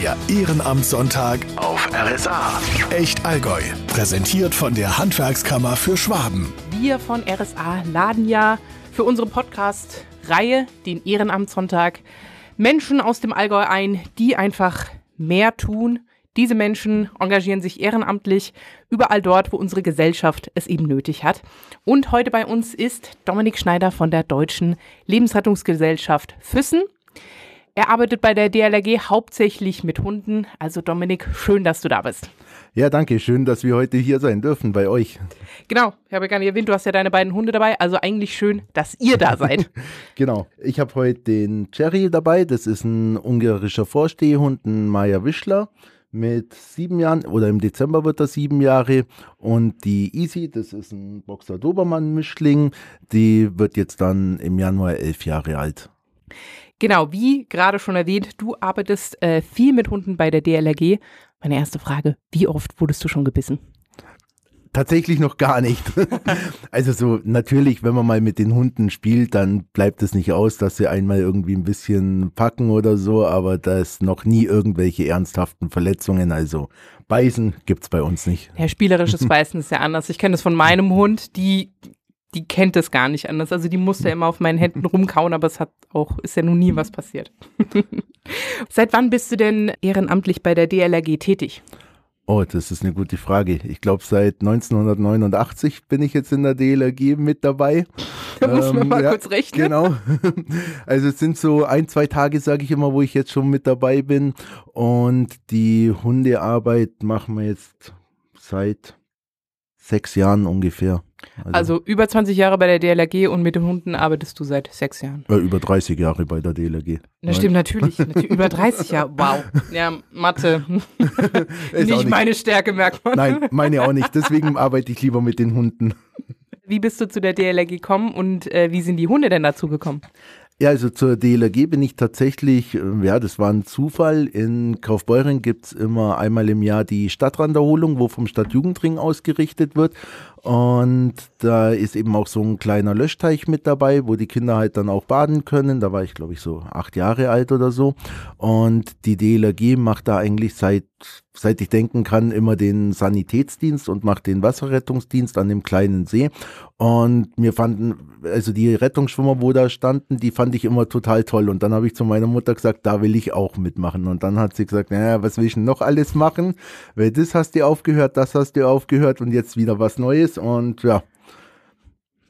Der Ehrenamtssonntag auf RSA. Echt Allgäu. Präsentiert von der Handwerkskammer für Schwaben. Wir von RSA laden ja für unsere Podcast-Reihe, den Ehrenamtssonntag, Menschen aus dem Allgäu ein, die einfach mehr tun. Diese Menschen engagieren sich ehrenamtlich überall dort, wo unsere Gesellschaft es eben nötig hat. Und heute bei uns ist Dominik Schneider von der Deutschen Lebensrettungsgesellschaft Füssen. Er arbeitet bei der DLRG hauptsächlich mit Hunden. Also Dominik, schön, dass du da bist. Ja, danke. Schön, dass wir heute hier sein dürfen bei euch. Genau, ich habe ja gar nicht erwähnt, du hast ja deine beiden Hunde dabei. Also eigentlich schön, dass ihr da seid. genau. Ich habe heute den Cherry dabei. Das ist ein ungarischer Vorstehhund, ein Maya Wischler mit sieben Jahren oder im Dezember wird er sieben Jahre und die Easy, das ist ein Boxer Dobermann Mischling, die wird jetzt dann im Januar elf Jahre alt. Genau, wie gerade schon erwähnt, du arbeitest äh, viel mit Hunden bei der DLRG. Meine erste Frage, wie oft wurdest du schon gebissen? Tatsächlich noch gar nicht. also so natürlich, wenn man mal mit den Hunden spielt, dann bleibt es nicht aus, dass sie einmal irgendwie ein bisschen packen oder so, aber da ist noch nie irgendwelche ernsthaften Verletzungen. Also beißen gibt es bei uns nicht. Ja, spielerisches Beißen ist ja anders. Ich kenne das von meinem Hund, die die kennt es gar nicht anders. Also die musste immer auf meinen Händen rumkauen, aber es hat auch, ist ja nun nie was passiert. Seit wann bist du denn ehrenamtlich bei der DLRG tätig? Oh, das ist eine gute Frage. Ich glaube, seit 1989 bin ich jetzt in der DLRG mit dabei. Da muss man ähm, mal ja, kurz rechnen. Genau. Also es sind so ein, zwei Tage, sage ich immer, wo ich jetzt schon mit dabei bin. Und die Hundearbeit machen wir jetzt seit sechs Jahren ungefähr. Also, also, über 20 Jahre bei der DLRG und mit den Hunden arbeitest du seit sechs Jahren. Über 30 Jahre bei der DLRG. Das stimmt natürlich, natürlich. Über 30 Jahre. Wow. Ja, Mathe. nicht, nicht meine Stärke, merkt man. Nein, meine auch nicht. Deswegen arbeite ich lieber mit den Hunden. Wie bist du zu der DLRG gekommen und äh, wie sind die Hunde denn dazu gekommen? Ja, also zur DLRG bin ich tatsächlich, äh, ja, das war ein Zufall. In Kaufbeuren gibt's immer einmal im Jahr die Stadtranderholung, wo vom Stadtjugendring ausgerichtet wird. Und da ist eben auch so ein kleiner Löschteich mit dabei, wo die Kinder halt dann auch baden können. Da war ich, glaube ich, so acht Jahre alt oder so. Und die DLRG macht da eigentlich seit seit ich denken kann, immer den Sanitätsdienst und macht den Wasserrettungsdienst an dem kleinen See. Und mir fanden, also die Rettungsschwimmer, wo da standen, die fand ich immer total toll. Und dann habe ich zu meiner Mutter gesagt, da will ich auch mitmachen. Und dann hat sie gesagt, naja, was will ich denn noch alles machen? Weil das hast du aufgehört, das hast du aufgehört und jetzt wieder was Neues. Und ja,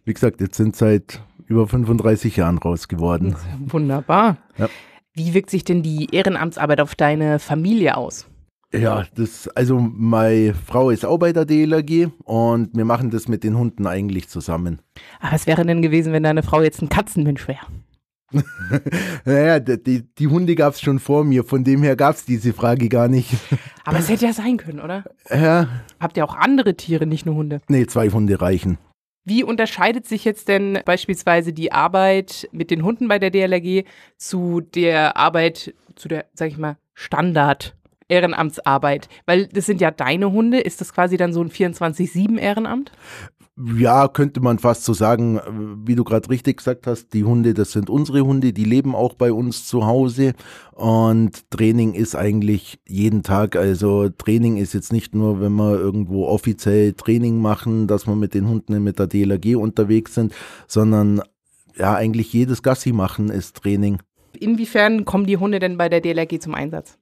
wie gesagt, jetzt sind seit über 35 Jahren raus geworden. Wunderbar. Ja. Wie wirkt sich denn die Ehrenamtsarbeit auf deine Familie aus? Ja, das, also meine Frau ist auch bei der DLRG und wir machen das mit den Hunden eigentlich zusammen. Aber was wäre denn gewesen, wenn deine Frau jetzt ein Katzenmensch wäre? Naja, die, die Hunde gab es schon vor mir, von dem her gab es diese Frage gar nicht. Aber es hätte ja sein können, oder? Ja. Habt ihr auch andere Tiere, nicht nur Hunde? Nee, zwei Hunde reichen. Wie unterscheidet sich jetzt denn beispielsweise die Arbeit mit den Hunden bei der DLRG zu der Arbeit, zu der, sag ich mal, Standard Ehrenamtsarbeit? Weil das sind ja deine Hunde. Ist das quasi dann so ein 24-7 Ehrenamt? Ja, könnte man fast so sagen, wie du gerade richtig gesagt hast, die Hunde, das sind unsere Hunde, die leben auch bei uns zu Hause und Training ist eigentlich jeden Tag, also Training ist jetzt nicht nur, wenn wir irgendwo offiziell Training machen, dass wir mit den Hunden mit der DLRG unterwegs sind, sondern ja, eigentlich jedes Gassi machen ist Training. Inwiefern kommen die Hunde denn bei der DLRG zum Einsatz?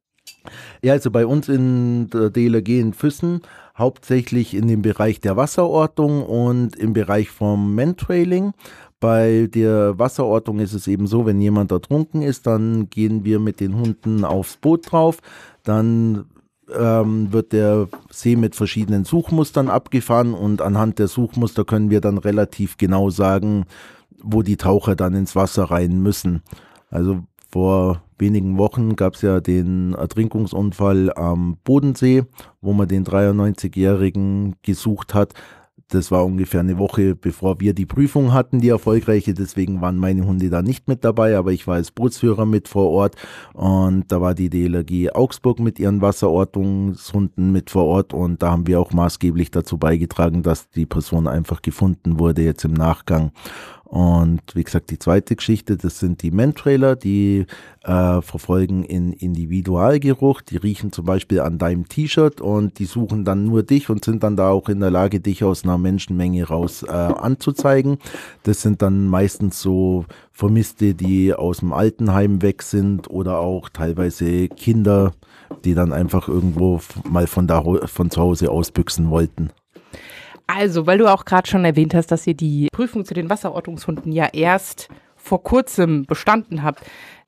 Ja, also bei uns in der DLRG in Füssen hauptsächlich in dem Bereich der Wasserortung und im Bereich vom Mantrailing. Bei der Wasserortung ist es eben so, wenn jemand ertrunken ist, dann gehen wir mit den Hunden aufs Boot drauf. Dann ähm, wird der See mit verschiedenen Suchmustern abgefahren und anhand der Suchmuster können wir dann relativ genau sagen, wo die Taucher dann ins Wasser rein müssen. Also vor wenigen Wochen gab es ja den Ertrinkungsunfall am Bodensee, wo man den 93-Jährigen gesucht hat. Das war ungefähr eine Woche, bevor wir die Prüfung hatten, die erfolgreiche. Deswegen waren meine Hunde da nicht mit dabei, aber ich war als Bootsführer mit vor Ort. Und da war die DLRG Augsburg mit ihren Wasserortungshunden mit vor Ort. Und da haben wir auch maßgeblich dazu beigetragen, dass die Person einfach gefunden wurde jetzt im Nachgang. Und wie gesagt, die zweite Geschichte, das sind die Mentrailer, die äh, verfolgen in Individualgeruch. Die riechen zum Beispiel an deinem T-Shirt und die suchen dann nur dich und sind dann da auch in der Lage, dich aus einer Menschenmenge raus äh, anzuzeigen. Das sind dann meistens so Vermisste, die aus dem Altenheim weg sind oder auch teilweise Kinder, die dann einfach irgendwo mal von, da, von zu Hause ausbüchsen wollten. Also, weil du auch gerade schon erwähnt hast, dass ihr die Prüfung zu den Wasserortungshunden ja erst vor kurzem bestanden habt.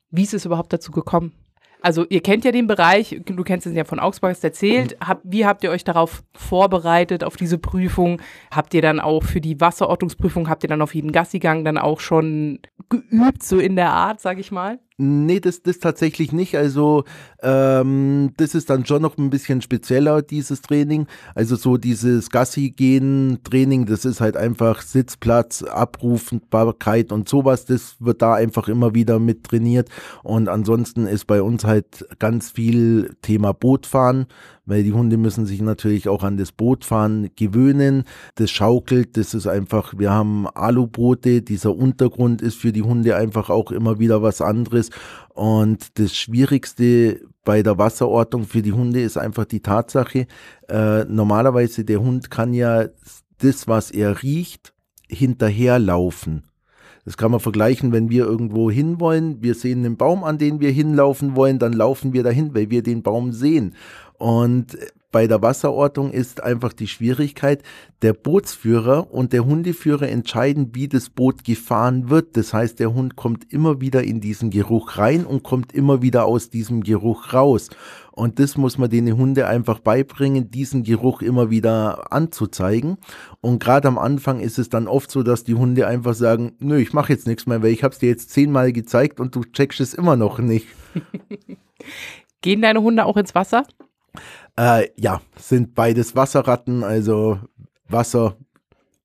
Wie ist es überhaupt dazu gekommen? Also ihr kennt ja den Bereich, du kennst es ja von Augsburg erzählt. Hab, wie habt ihr euch darauf vorbereitet, auf diese Prüfung? Habt ihr dann auch für die Wasserortungsprüfung, habt ihr dann auf jeden Gassigang dann auch schon geübt, so in der Art, sag ich mal? Nee, das, das tatsächlich nicht. Also ähm, das ist dann schon noch ein bisschen spezieller, dieses Training. Also so dieses Gassi-Gehen-Training, das ist halt einfach Sitzplatz, Abrufbarkeit und sowas. Das wird da einfach immer wieder mit trainiert. Und ansonsten ist bei uns halt ganz viel Thema Bootfahren weil die Hunde müssen sich natürlich auch an das Bootfahren gewöhnen. Das schaukelt, das ist einfach, wir haben Aluboote, dieser Untergrund ist für die Hunde einfach auch immer wieder was anderes. Und das Schwierigste bei der Wasserortung für die Hunde ist einfach die Tatsache, äh, normalerweise der Hund kann ja das, was er riecht, hinterherlaufen. Das kann man vergleichen, wenn wir irgendwo hinwollen. Wir sehen einen Baum, an den wir hinlaufen wollen, dann laufen wir dahin, weil wir den Baum sehen. Und bei der Wasserortung ist einfach die Schwierigkeit, der Bootsführer und der Hundeführer entscheiden, wie das Boot gefahren wird. Das heißt, der Hund kommt immer wieder in diesen Geruch rein und kommt immer wieder aus diesem Geruch raus. Und das muss man den Hunde einfach beibringen, diesen Geruch immer wieder anzuzeigen. Und gerade am Anfang ist es dann oft so, dass die Hunde einfach sagen, nö, ich mache jetzt nichts mehr, weil ich habe es dir jetzt zehnmal gezeigt und du checkst es immer noch nicht. Gehen deine Hunde auch ins Wasser? Äh, ja, sind beides Wasserratten, also Wasser,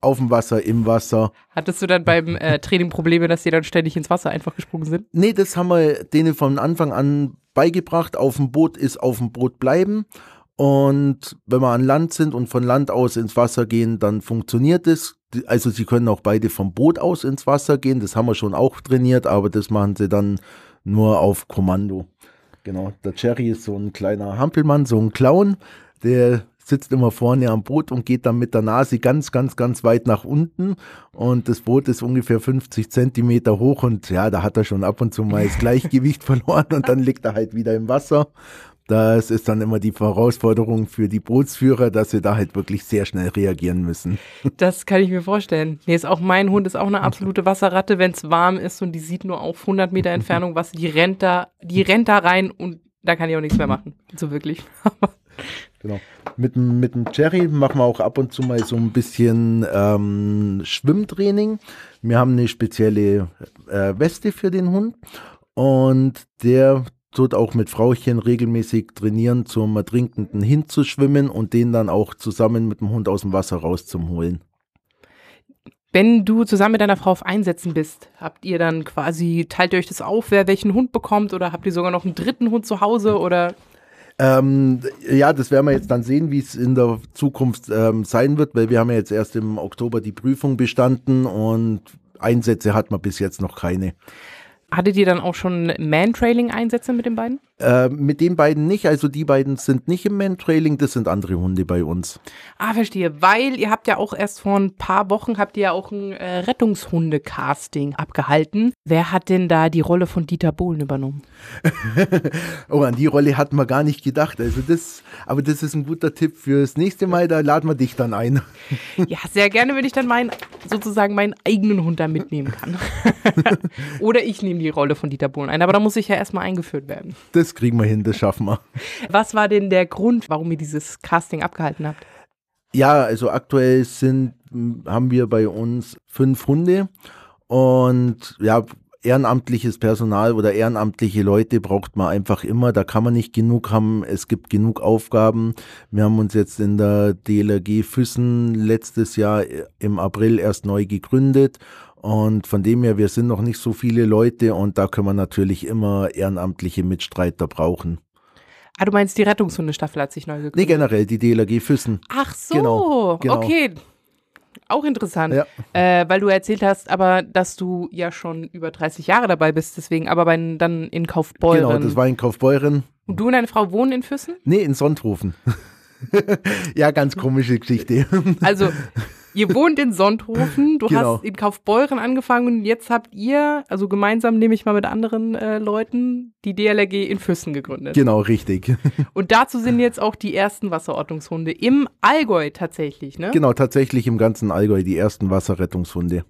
auf dem Wasser, im Wasser. Hattest du dann beim äh, Training Probleme, dass die dann ständig ins Wasser einfach gesprungen sind? Nee, das haben wir denen von Anfang an beigebracht. Auf dem Boot ist auf dem Boot bleiben. Und wenn wir an Land sind und von Land aus ins Wasser gehen, dann funktioniert es. Also sie können auch beide vom Boot aus ins Wasser gehen. Das haben wir schon auch trainiert, aber das machen sie dann nur auf Kommando. Genau, der Cherry ist so ein kleiner Hampelmann, so ein Clown, der sitzt immer vorne am Boot und geht dann mit der Nase ganz, ganz, ganz weit nach unten. Und das Boot ist ungefähr 50 Zentimeter hoch und ja, da hat er schon ab und zu mal das Gleichgewicht verloren und dann liegt er halt wieder im Wasser. Das ist dann immer die Herausforderung für die Bootsführer, dass sie da halt wirklich sehr schnell reagieren müssen. Das kann ich mir vorstellen. Nee, ist auch mein Hund ist auch eine absolute Wasserratte, wenn es warm ist und die sieht nur auf 100 Meter Entfernung was, die rennt da, die rennt da rein und da kann ich auch nichts mehr machen. So wirklich. genau. Mit, mit dem Cherry machen wir auch ab und zu mal so ein bisschen ähm, Schwimmtraining. Wir haben eine spezielle äh, Weste für den Hund und der tut auch mit Frauchen regelmäßig trainieren, zum Ertrinkenden hinzuschwimmen und den dann auch zusammen mit dem Hund aus dem Wasser rauszuholen. Wenn du zusammen mit deiner Frau auf Einsätzen bist, habt ihr dann quasi, teilt ihr euch das auf, wer welchen Hund bekommt oder habt ihr sogar noch einen dritten Hund zu Hause oder? Ähm, ja, das werden wir jetzt dann sehen, wie es in der Zukunft ähm, sein wird, weil wir haben ja jetzt erst im Oktober die Prüfung bestanden und Einsätze hat man bis jetzt noch keine. Hattet ihr dann auch schon Man-Trailing-Einsätze mit den beiden? Äh, mit den beiden nicht. Also die beiden sind nicht im Man-Trailing, das sind andere Hunde bei uns. Ah, verstehe. Weil ihr habt ja auch erst vor ein paar Wochen habt ihr ja auch ein äh, Rettungshunde-Casting abgehalten. Wer hat denn da die Rolle von Dieter Bohlen übernommen? oh, an die Rolle hatten wir gar nicht gedacht. Also das, aber das ist ein guter Tipp fürs nächste Mal, da laden wir dich dann ein. ja, sehr gerne würde ich dann meinen, sozusagen meinen eigenen Hund da mitnehmen kann. Oder ich nehme die Rolle von Dieter Bohlen ein, aber da muss ich ja erstmal eingeführt werden. Das kriegen wir hin, das schaffen wir. Was war denn der Grund, warum ihr dieses Casting abgehalten habt? Ja, also aktuell sind, haben wir bei uns fünf Hunde und ja, ehrenamtliches Personal oder ehrenamtliche Leute braucht man einfach immer. Da kann man nicht genug haben. Es gibt genug Aufgaben. Wir haben uns jetzt in der DLRG Füssen letztes Jahr im April erst neu gegründet und von dem her, wir sind noch nicht so viele Leute und da können wir natürlich immer ehrenamtliche Mitstreiter brauchen. Ah, du meinst, die Rettungshundestaffel hat sich neu gegründet? Nee, generell, die DLRG Füssen. Ach so, genau, genau. okay. auch interessant, ja. äh, weil du erzählt hast, aber dass du ja schon über 30 Jahre dabei bist, deswegen aber bei, dann in Kaufbeuren. Genau, das war in Kaufbeuren. Und du und deine Frau wohnen in Füssen? Nee, in Sonthofen. ja, ganz komische Geschichte. Also, ihr wohnt in Sonthofen, du genau. hast in Kaufbeuren angefangen und jetzt habt ihr, also gemeinsam nehme ich mal mit anderen äh, Leuten, die DLRG in Füssen gegründet. Genau, richtig. Und dazu sind jetzt auch die ersten Wasserordnungshunde im Allgäu tatsächlich, ne? Genau, tatsächlich im ganzen Allgäu die ersten Wasserrettungshunde.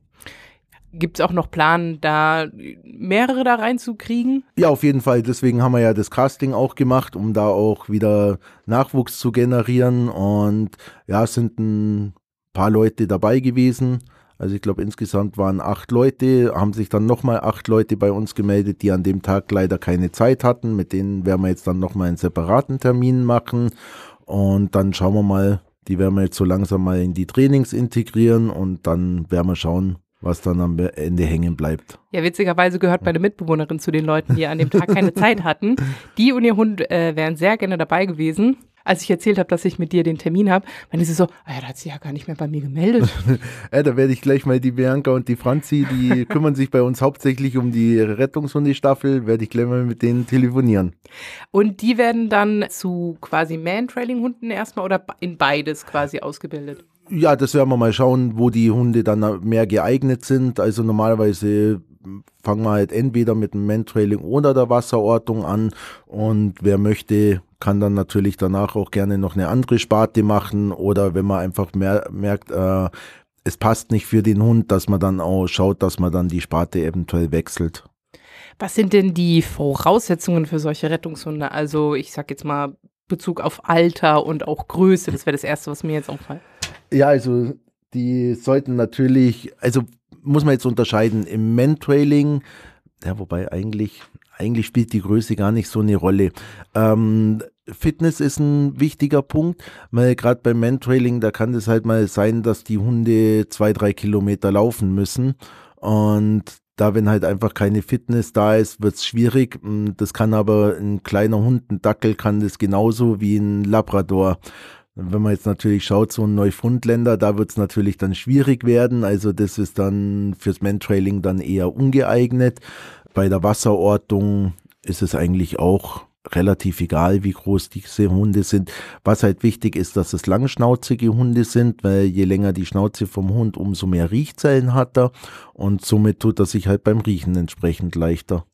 Gibt es auch noch Plan, da mehrere da reinzukriegen? Ja, auf jeden Fall. Deswegen haben wir ja das Casting auch gemacht, um da auch wieder Nachwuchs zu generieren. Und ja, es sind ein paar Leute dabei gewesen. Also ich glaube, insgesamt waren acht Leute, haben sich dann nochmal acht Leute bei uns gemeldet, die an dem Tag leider keine Zeit hatten. Mit denen werden wir jetzt dann nochmal einen separaten Termin machen. Und dann schauen wir mal, die werden wir jetzt so langsam mal in die Trainings integrieren und dann werden wir schauen, was dann am Ende hängen bleibt. Ja, witzigerweise gehört meine Mitbewohnerin zu den Leuten, die an dem Tag keine Zeit hatten. Die und ihr Hund äh, wären sehr gerne dabei gewesen als ich erzählt habe, dass ich mit dir den Termin habe, meinte sie so, ah ja, da hat sie ja gar nicht mehr bei mir gemeldet. ja, da werde ich gleich mal die Bianca und die Franzi, die kümmern sich bei uns hauptsächlich um die Rettungshundestaffel, werde ich gleich mal mit denen telefonieren. Und die werden dann zu quasi Man-Trailing-Hunden erstmal oder in beides quasi ausgebildet? Ja, das werden wir mal schauen, wo die Hunde dann mehr geeignet sind. Also normalerweise fangen wir halt entweder mit dem Mentrailing oder der Wasserortung an und wer möchte, kann dann natürlich danach auch gerne noch eine andere Sparte machen oder wenn man einfach mehr, merkt, äh, es passt nicht für den Hund, dass man dann auch schaut, dass man dann die Sparte eventuell wechselt. Was sind denn die Voraussetzungen für solche Rettungshunde? Also ich sag jetzt mal Bezug auf Alter und auch Größe, das wäre das Erste, was mir jetzt auffällt. Ja, also die sollten natürlich, also muss man jetzt unterscheiden, im Mentrailing, ja, wobei eigentlich, eigentlich spielt die Größe gar nicht so eine Rolle. Ähm, Fitness ist ein wichtiger Punkt, weil gerade beim Mentrailing, da kann es halt mal sein, dass die Hunde zwei, drei Kilometer laufen müssen und da, wenn halt einfach keine Fitness da ist, wird es schwierig. Das kann aber ein kleiner Hund, ein Dackel kann das genauso wie ein Labrador. Wenn man jetzt natürlich schaut, so ein Neufundländer, da wird es natürlich dann schwierig werden. Also das ist dann fürs Mantrailing dann eher ungeeignet. Bei der Wasserortung ist es eigentlich auch relativ egal, wie groß diese Hunde sind. Was halt wichtig ist, dass es langschnauzige Hunde sind, weil je länger die Schnauze vom Hund, umso mehr Riechzellen hat er und somit tut er sich halt beim Riechen entsprechend leichter.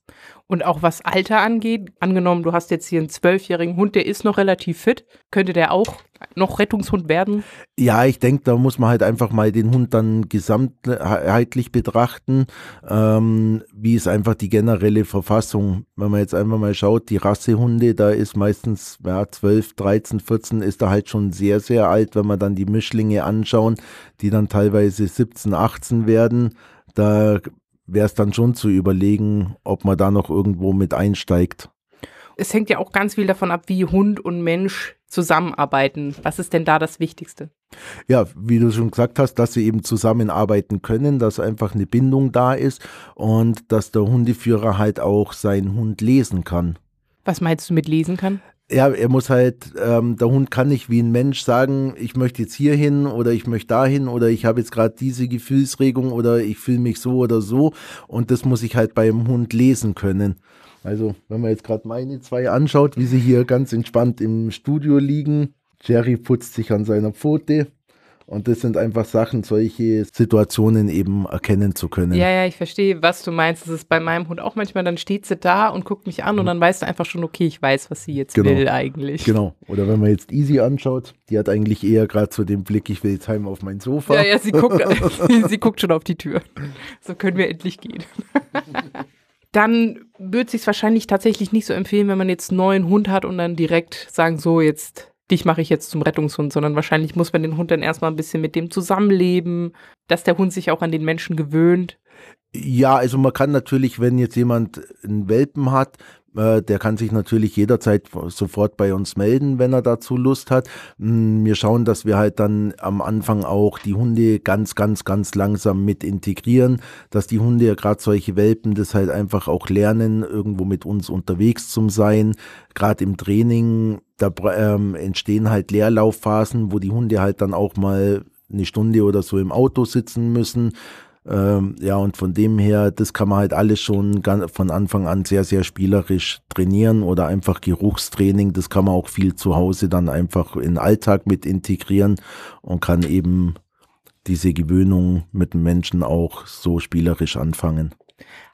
Und auch was Alter angeht, angenommen, du hast jetzt hier einen zwölfjährigen Hund, der ist noch relativ fit, könnte der auch noch Rettungshund werden? Ja, ich denke, da muss man halt einfach mal den Hund dann gesamtheitlich betrachten. Ähm, wie ist einfach die generelle Verfassung? Wenn man jetzt einfach mal schaut, die Rassehunde, da ist meistens ja, 12, 13, 14 ist da halt schon sehr, sehr alt. Wenn man dann die Mischlinge anschauen, die dann teilweise 17, 18 werden, da wäre es dann schon zu überlegen, ob man da noch irgendwo mit einsteigt. Es hängt ja auch ganz viel davon ab, wie Hund und Mensch zusammenarbeiten. Was ist denn da das Wichtigste? Ja, wie du schon gesagt hast, dass sie eben zusammenarbeiten können, dass einfach eine Bindung da ist und dass der Hundeführer halt auch seinen Hund lesen kann. Was meinst du mit lesen kann? Ja, er muss halt, ähm, der Hund kann nicht wie ein Mensch sagen, ich möchte jetzt hier hin oder ich möchte dahin oder ich habe jetzt gerade diese Gefühlsregung oder ich fühle mich so oder so und das muss ich halt beim Hund lesen können. Also, wenn man jetzt gerade meine zwei anschaut, wie sie hier ganz entspannt im Studio liegen, Jerry putzt sich an seiner Pfote, und das sind einfach Sachen, solche Situationen eben erkennen zu können. Ja, ja, ich verstehe, was du meinst. Das ist bei meinem Hund auch manchmal, dann steht sie da und guckt mich an und dann weißt du einfach schon, okay, ich weiß, was sie jetzt genau. will eigentlich. Genau. Oder wenn man jetzt Easy anschaut, die hat eigentlich eher gerade so den Blick, ich will jetzt heim auf mein Sofa. Ja, ja, sie guckt, sie guckt schon auf die Tür. So können wir endlich gehen. dann würde es sich wahrscheinlich tatsächlich nicht so empfehlen, wenn man jetzt einen neuen Hund hat und dann direkt sagen, so jetzt dich mache ich jetzt zum Rettungshund, sondern wahrscheinlich muss man den Hund dann erstmal ein bisschen mit dem zusammenleben, dass der Hund sich auch an den Menschen gewöhnt. Ja, also man kann natürlich, wenn jetzt jemand einen Welpen hat, der kann sich natürlich jederzeit sofort bei uns melden, wenn er dazu Lust hat. Mm, wir schauen, dass wir halt dann am Anfang auch die Hunde ganz, ganz, ganz langsam mit integrieren, dass die Hunde ja gerade solche Welpen das halt einfach auch lernen, irgendwo mit uns unterwegs zu sein. Gerade im Training, da ähm, entstehen halt Leerlaufphasen, wo die Hunde halt dann auch mal eine Stunde oder so im Auto sitzen müssen. Ähm, ja, und von dem her, das kann man halt alles schon von Anfang an sehr, sehr spielerisch trainieren oder einfach Geruchstraining. Das kann man auch viel zu Hause dann einfach in den Alltag mit integrieren und kann eben diese Gewöhnung mit dem Menschen auch so spielerisch anfangen.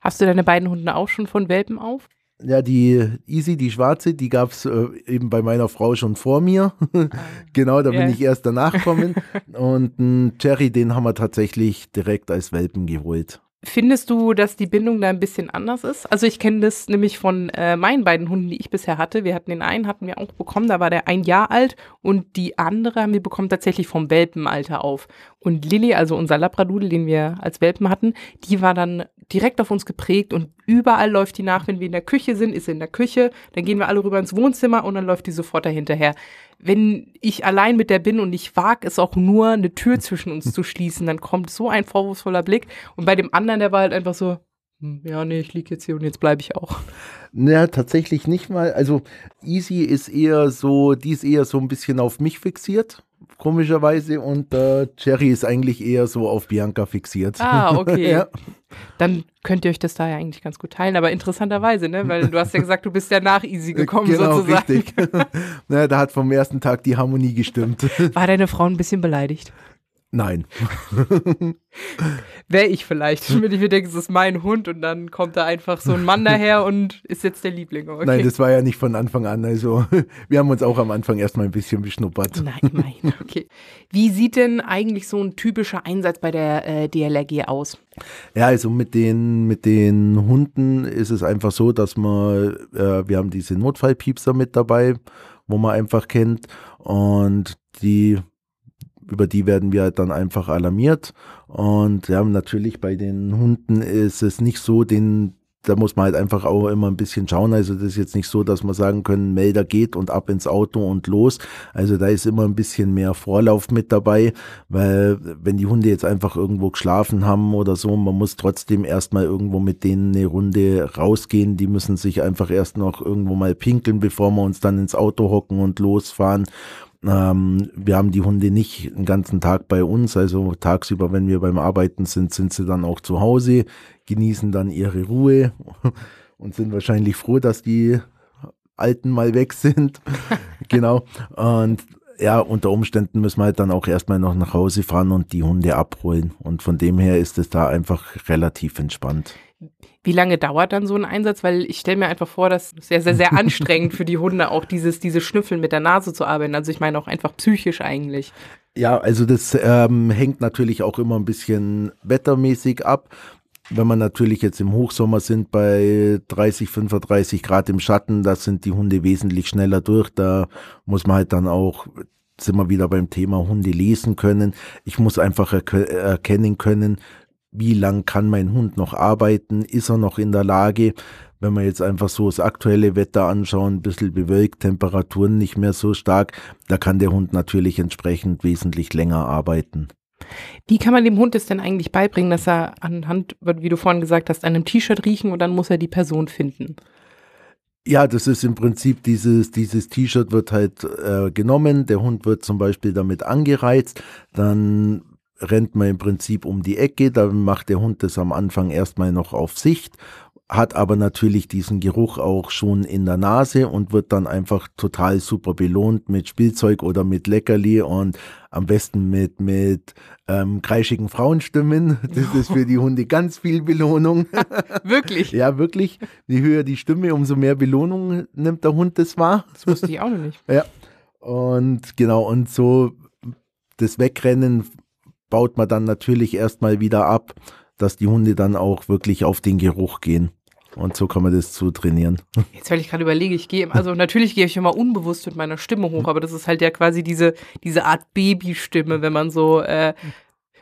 Hast du deine beiden Hunde auch schon von Welpen auf? Ja, die Easy, die schwarze, die gab es äh, eben bei meiner Frau schon vor mir. genau, da yeah. bin ich erst danach gekommen. Und einen Cherry, den haben wir tatsächlich direkt als Welpen geholt. Findest du, dass die Bindung da ein bisschen anders ist? Also ich kenne das nämlich von äh, meinen beiden Hunden, die ich bisher hatte. Wir hatten den einen, hatten wir auch bekommen, da war der ein Jahr alt und die andere haben wir bekommen tatsächlich vom Welpenalter auf. Und Lilly, also unser Labradudel, den wir als Welpen hatten, die war dann direkt auf uns geprägt und überall läuft die nach, wenn wir in der Küche sind, ist sie in der Küche, dann gehen wir alle rüber ins Wohnzimmer und dann läuft die sofort dahinterher wenn ich allein mit der bin und ich wage es auch nur, eine Tür zwischen uns zu schließen, dann kommt so ein vorwurfsvoller Blick. Und bei dem anderen, der war halt einfach so, hm, ja, nee, ich liege jetzt hier und jetzt bleibe ich auch. Naja, tatsächlich nicht mal. Also Easy ist eher so, die ist eher so ein bisschen auf mich fixiert komischerweise. Und äh, Cherry ist eigentlich eher so auf Bianca fixiert. Ah, okay. ja. Dann könnt ihr euch das da ja eigentlich ganz gut teilen, aber interessanterweise, ne? Weil du hast ja gesagt, du bist ja nach Easy gekommen, genau, sozusagen. Richtig. naja, da hat vom ersten Tag die Harmonie gestimmt. War deine Frau ein bisschen beleidigt? Nein. Wäre ich vielleicht. Wenn ich mir denke, es ist mein Hund und dann kommt da einfach so ein Mann daher und ist jetzt der Liebling. Okay. Nein, das war ja nicht von Anfang an. Also wir haben uns auch am Anfang erstmal ein bisschen beschnuppert. Nein, nein, okay. Wie sieht denn eigentlich so ein typischer Einsatz bei der äh, DLRG aus? Ja, also mit den, mit den Hunden ist es einfach so, dass man, äh, wir haben diese Notfallpiepser mit dabei, wo man einfach kennt und die über die werden wir dann einfach alarmiert. Und ja, natürlich bei den Hunden ist es nicht so, den, da muss man halt einfach auch immer ein bisschen schauen. Also das ist jetzt nicht so, dass man sagen können, Melder geht und ab ins Auto und los. Also da ist immer ein bisschen mehr Vorlauf mit dabei, weil wenn die Hunde jetzt einfach irgendwo geschlafen haben oder so, man muss trotzdem erstmal irgendwo mit denen eine Runde rausgehen. Die müssen sich einfach erst noch irgendwo mal pinkeln, bevor wir uns dann ins Auto hocken und losfahren. Ähm, wir haben die Hunde nicht den ganzen Tag bei uns, also tagsüber, wenn wir beim Arbeiten sind, sind sie dann auch zu Hause, genießen dann ihre Ruhe und sind wahrscheinlich froh, dass die Alten mal weg sind. genau. Und ja, unter Umständen müssen wir halt dann auch erstmal noch nach Hause fahren und die Hunde abholen. Und von dem her ist es da einfach relativ entspannt. Wie lange dauert dann so ein Einsatz? Weil ich stelle mir einfach vor, dass es sehr, sehr, sehr anstrengend für die Hunde auch dieses, diese Schnüffeln mit der Nase zu arbeiten. Also ich meine auch einfach psychisch eigentlich. Ja, also das ähm, hängt natürlich auch immer ein bisschen wettermäßig ab. Wenn man natürlich jetzt im Hochsommer sind bei 30, 35 Grad im Schatten, da sind die Hunde wesentlich schneller durch. Da muss man halt dann auch sind wir wieder beim Thema Hunde lesen können. Ich muss einfach erkennen können, wie lang kann mein Hund noch arbeiten, ist er noch in der Lage, wenn wir jetzt einfach so das aktuelle Wetter anschauen, ein bisschen bewölkt, Temperaturen nicht mehr so stark, da kann der Hund natürlich entsprechend wesentlich länger arbeiten. Wie kann man dem Hund es denn eigentlich beibringen, dass er anhand, wie du vorhin gesagt hast, einem T-Shirt riechen und dann muss er die Person finden? Ja, das ist im Prinzip dieses, dieses T-Shirt wird halt äh, genommen, der Hund wird zum Beispiel damit angereizt, dann rennt man im Prinzip um die Ecke, dann macht der Hund das am Anfang erstmal noch auf Sicht, hat aber natürlich diesen Geruch auch schon in der Nase und wird dann einfach total super belohnt mit Spielzeug oder mit Leckerli und am besten mit, mit ähm, kreischigen Frauenstimmen. Das ist für die Hunde ganz viel Belohnung. wirklich? ja, wirklich. Je höher die Stimme, umso mehr Belohnung nimmt der Hund das wahr. Das wusste ich auch noch nicht. ja. Und genau, und so das Wegrennen baut man dann natürlich erstmal wieder ab, dass die Hunde dann auch wirklich auf den Geruch gehen. Und so kann man das zu trainieren. Jetzt, weil ich gerade überlege, ich gehe, also natürlich gehe ich immer unbewusst mit meiner Stimme hoch, aber das ist halt ja quasi diese, diese Art Babystimme, wenn man so äh,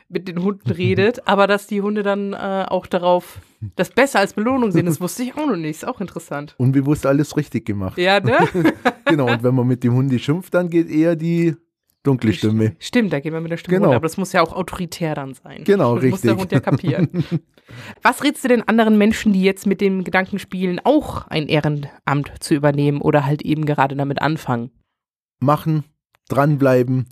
mit den Hunden redet. Aber dass die Hunde dann äh, auch darauf das besser als Belohnung sehen, das wusste ich auch noch nicht. Ist auch interessant. Unbewusst alles richtig gemacht. Ja, ne? genau, und wenn man mit dem Hund schimpft, dann geht eher die dunkle Stimme. Stimmt, da geht man mit der Stimme genau. runter, aber das muss ja auch autoritär dann sein. Genau, das richtig. muss der Hund ja kapieren. Was rätst du den anderen Menschen, die jetzt mit dem Gedanken spielen, auch ein Ehrenamt zu übernehmen oder halt eben gerade damit anfangen? Machen, dranbleiben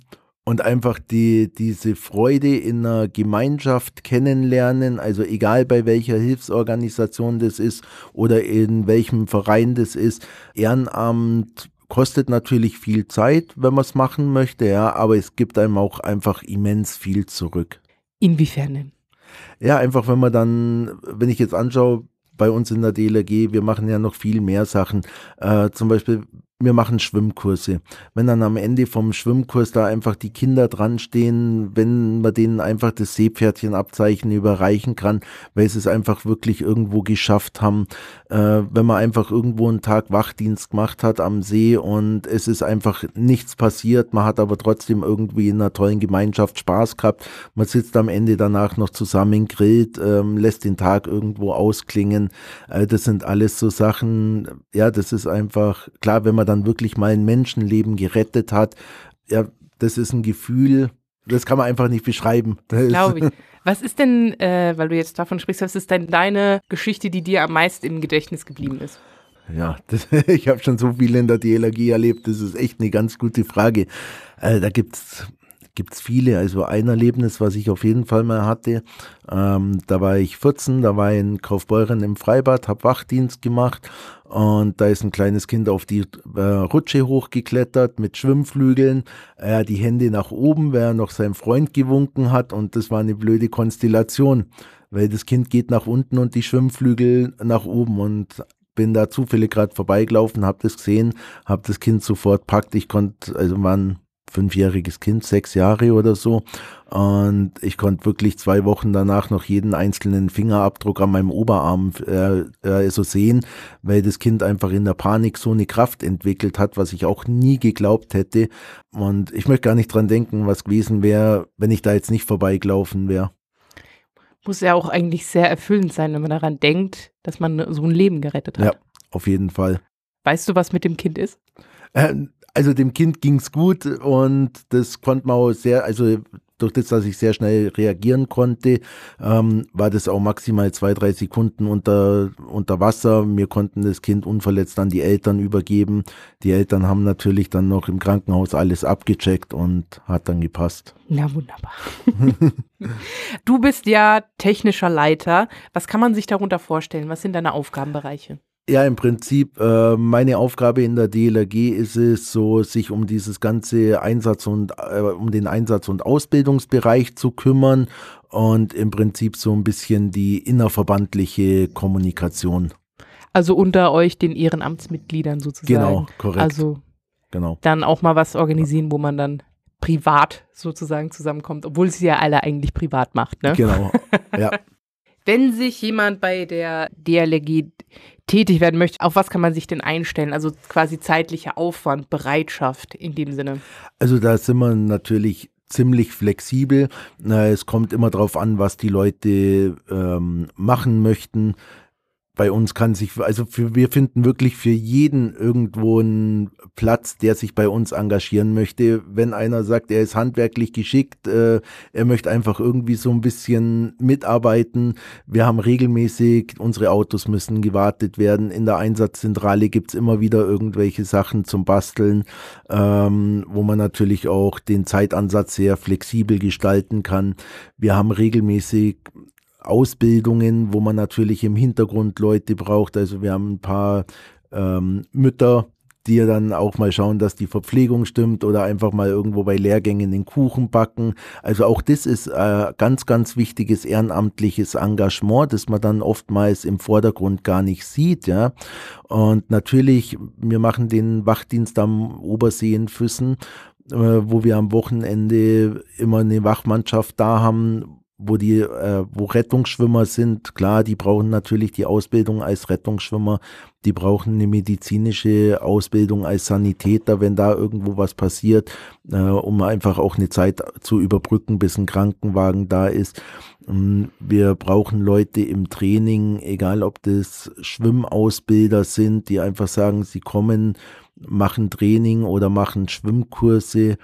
und einfach die, diese Freude in einer Gemeinschaft kennenlernen, also egal bei welcher Hilfsorganisation das ist oder in welchem Verein das ist. Ehrenamt kostet natürlich viel Zeit, wenn man es machen möchte, ja, aber es gibt einem auch einfach immens viel zurück. Inwiefern denn? Ja, einfach wenn man dann, wenn ich jetzt anschaue, bei uns in der DLRG, wir machen ja noch viel mehr Sachen. Äh, zum Beispiel wir machen Schwimmkurse. Wenn dann am Ende vom Schwimmkurs da einfach die Kinder dran stehen, wenn man denen einfach das Seepferdchenabzeichen überreichen kann, weil sie es einfach wirklich irgendwo geschafft haben, äh, wenn man einfach irgendwo einen Tag Wachdienst gemacht hat am See und es ist einfach nichts passiert, man hat aber trotzdem irgendwie in einer tollen Gemeinschaft Spaß gehabt, man sitzt am Ende danach noch zusammen, grillt, ähm, lässt den Tag irgendwo ausklingen, äh, das sind alles so Sachen, ja, das ist einfach, klar, wenn man dann dann wirklich mal ein Menschenleben gerettet hat, ja, das ist ein Gefühl, das kann man einfach nicht beschreiben. Glaube ich. Was ist denn, äh, weil du jetzt davon sprichst, was ist denn deine Geschichte, die dir am meisten im Gedächtnis geblieben ist? Ja, das, ich habe schon so viel in der DLRG erlebt, das ist echt eine ganz gute Frage. Äh, da gibt's gibt's viele. Also ein Erlebnis, was ich auf jeden Fall mal hatte, ähm, da war ich 14, da war ich in Kaufbeuren im Freibad, habe Wachdienst gemacht und da ist ein kleines Kind auf die äh, Rutsche hochgeklettert mit Schwimmflügeln, er hat die Hände nach oben, wer noch seinem Freund gewunken hat und das war eine blöde Konstellation, weil das Kind geht nach unten und die Schwimmflügel nach oben und bin da zufällig gerade vorbeigelaufen, habe das gesehen, habe das Kind sofort packt. Ich konnte, also man fünfjähriges Kind, sechs Jahre oder so. Und ich konnte wirklich zwei Wochen danach noch jeden einzelnen Fingerabdruck an meinem Oberarm äh, äh, so sehen, weil das Kind einfach in der Panik so eine Kraft entwickelt hat, was ich auch nie geglaubt hätte. Und ich möchte gar nicht dran denken, was gewesen wäre, wenn ich da jetzt nicht vorbeigelaufen wäre. Muss ja auch eigentlich sehr erfüllend sein, wenn man daran denkt, dass man so ein Leben gerettet hat. Ja, auf jeden Fall. Weißt du, was mit dem Kind ist? Äh, also dem Kind ging's gut und das konnte man auch sehr, also durch das, dass ich sehr schnell reagieren konnte, ähm, war das auch maximal zwei, drei Sekunden unter, unter Wasser. Wir konnten das Kind unverletzt an die Eltern übergeben. Die Eltern haben natürlich dann noch im Krankenhaus alles abgecheckt und hat dann gepasst. Na wunderbar. du bist ja technischer Leiter. Was kann man sich darunter vorstellen? Was sind deine Aufgabenbereiche? Ja, im Prinzip, äh, meine Aufgabe in der DLRG ist es, so sich um dieses ganze Einsatz und äh, um den Einsatz- und Ausbildungsbereich zu kümmern und im Prinzip so ein bisschen die innerverbandliche Kommunikation. Also unter euch den Ehrenamtsmitgliedern sozusagen. Genau, korrekt. Also genau. dann auch mal was organisieren, wo man dann privat sozusagen zusammenkommt, obwohl sie ja alle eigentlich privat macht, ne? Genau, ja. Wenn sich jemand bei der DLRG tätig werden möchte, auf was kann man sich denn einstellen? Also quasi zeitlicher Aufwand, Bereitschaft in dem Sinne. Also da sind wir natürlich ziemlich flexibel. Es kommt immer darauf an, was die Leute ähm, machen möchten bei uns kann sich, also für, wir finden wirklich für jeden irgendwo einen Platz, der sich bei uns engagieren möchte. Wenn einer sagt, er ist handwerklich geschickt, äh, er möchte einfach irgendwie so ein bisschen mitarbeiten. Wir haben regelmäßig, unsere Autos müssen gewartet werden. In der Einsatzzentrale gibt's immer wieder irgendwelche Sachen zum Basteln, ähm, wo man natürlich auch den Zeitansatz sehr flexibel gestalten kann. Wir haben regelmäßig Ausbildungen, wo man natürlich im Hintergrund Leute braucht. Also wir haben ein paar ähm, Mütter, die dann auch mal schauen, dass die Verpflegung stimmt oder einfach mal irgendwo bei Lehrgängen den Kuchen backen. Also auch das ist äh, ganz, ganz wichtiges ehrenamtliches Engagement, das man dann oftmals im Vordergrund gar nicht sieht, ja. Und natürlich, wir machen den Wachdienst am Obersee in Füssen, äh, wo wir am Wochenende immer eine Wachmannschaft da haben, wo die, äh, wo Rettungsschwimmer sind, klar, die brauchen natürlich die Ausbildung als Rettungsschwimmer, die brauchen eine medizinische Ausbildung als Sanitäter, wenn da irgendwo was passiert, äh, um einfach auch eine Zeit zu überbrücken, bis ein Krankenwagen da ist. Ähm, wir brauchen Leute im Training, egal ob das Schwimmausbilder sind, die einfach sagen, sie kommen, machen Training oder machen Schwimmkurse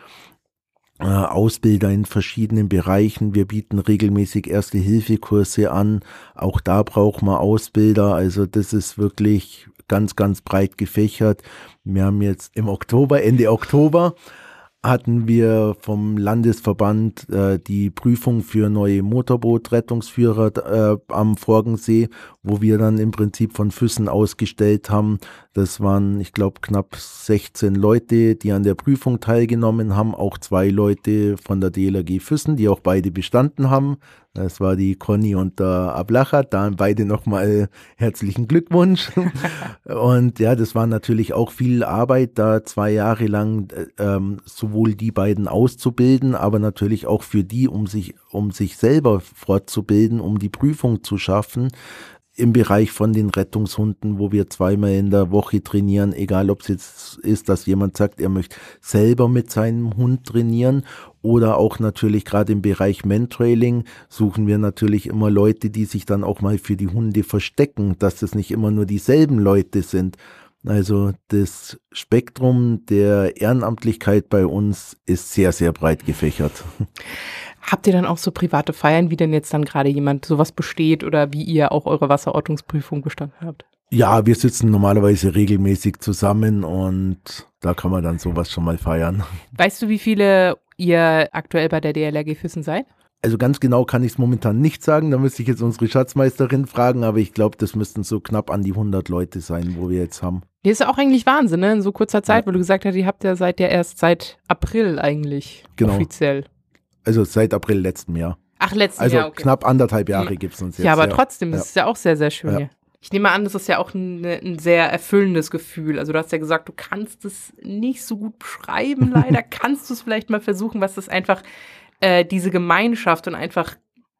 Ausbilder in verschiedenen Bereichen. Wir bieten regelmäßig Erste-Hilfe-Kurse an. Auch da braucht man Ausbilder. Also das ist wirklich ganz, ganz breit gefächert. Wir haben jetzt im Oktober, Ende Oktober, hatten wir vom Landesverband äh, die Prüfung für neue Motorbootrettungsführer äh, am Forgensee, wo wir dann im Prinzip von Füssen ausgestellt haben. Das waren, ich glaube, knapp 16 Leute, die an der Prüfung teilgenommen haben, auch zwei Leute von der DLRG Füssen, die auch beide bestanden haben. Das war die Conny und der Ablacher. Da beide nochmal herzlichen Glückwunsch. und ja, das war natürlich auch viel Arbeit, da zwei Jahre lang äh, ähm, sowohl die beiden auszubilden, aber natürlich auch für die, um sich, um sich selber fortzubilden, um die Prüfung zu schaffen im Bereich von den Rettungshunden, wo wir zweimal in der Woche trainieren, egal ob es jetzt ist, dass jemand sagt, er möchte selber mit seinem Hund trainieren oder auch natürlich gerade im Bereich Mentrailing suchen wir natürlich immer Leute, die sich dann auch mal für die Hunde verstecken, dass es nicht immer nur dieselben Leute sind. Also das Spektrum der Ehrenamtlichkeit bei uns ist sehr, sehr breit gefächert. Habt ihr dann auch so private Feiern, wie denn jetzt dann gerade jemand sowas besteht oder wie ihr auch eure Wasserortungsprüfung bestanden habt? Ja, wir sitzen normalerweise regelmäßig zusammen und da kann man dann sowas schon mal feiern. Weißt du, wie viele ihr aktuell bei der DLRG Füssen seid? Also ganz genau kann ich es momentan nicht sagen, da müsste ich jetzt unsere Schatzmeisterin fragen, aber ich glaube, das müssten so knapp an die 100 Leute sein, wo wir jetzt haben. Das ist ja auch eigentlich Wahnsinn, ne? In so kurzer Zeit, ja. wo du gesagt hast, ihr habt ja seit ja erst seit April eigentlich genau. offiziell. Also seit April letzten Jahr. Ach, letzten also Jahr. Also okay. knapp anderthalb Jahre gibt es uns jetzt. Ja, aber ja. trotzdem, das ja. ist ja auch sehr, sehr schön. Ja. Ich nehme an, das ist ja auch ein, ein, sehr erfüllendes Gefühl. Also du hast ja gesagt, du kannst es nicht so gut beschreiben, leider. kannst du es vielleicht mal versuchen, was das einfach, äh, diese Gemeinschaft und einfach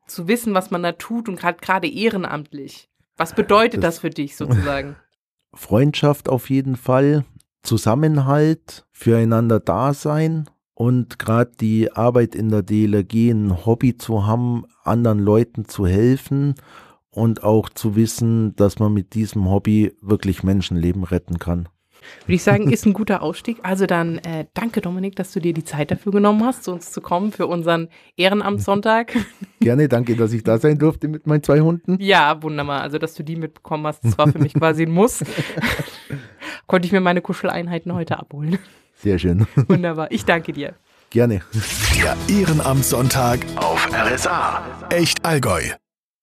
zu wissen, was man da tut und gerade ehrenamtlich. Was bedeutet das, das für dich sozusagen? Freundschaft auf jeden Fall, Zusammenhalt, füreinander da sein und gerade die Arbeit in der DLRG, ein Hobby zu haben, anderen Leuten zu helfen und auch zu wissen, dass man mit diesem Hobby wirklich Menschenleben retten kann. Würde ich sagen, ist ein guter Ausstieg. Also dann äh, danke Dominik, dass du dir die Zeit dafür genommen hast, zu uns zu kommen für unseren Ehrenamtssonntag. Gerne, danke, dass ich da sein durfte mit meinen zwei Hunden. Ja, wunderbar. Also, dass du die mitbekommen hast, das war für mich quasi ein Muss. Konnte ich mir meine Kuscheleinheiten heute abholen. Sehr schön. Wunderbar. Ich danke dir. Gerne. Der Ehrenamtssonntag auf RSA. Echt Allgäu.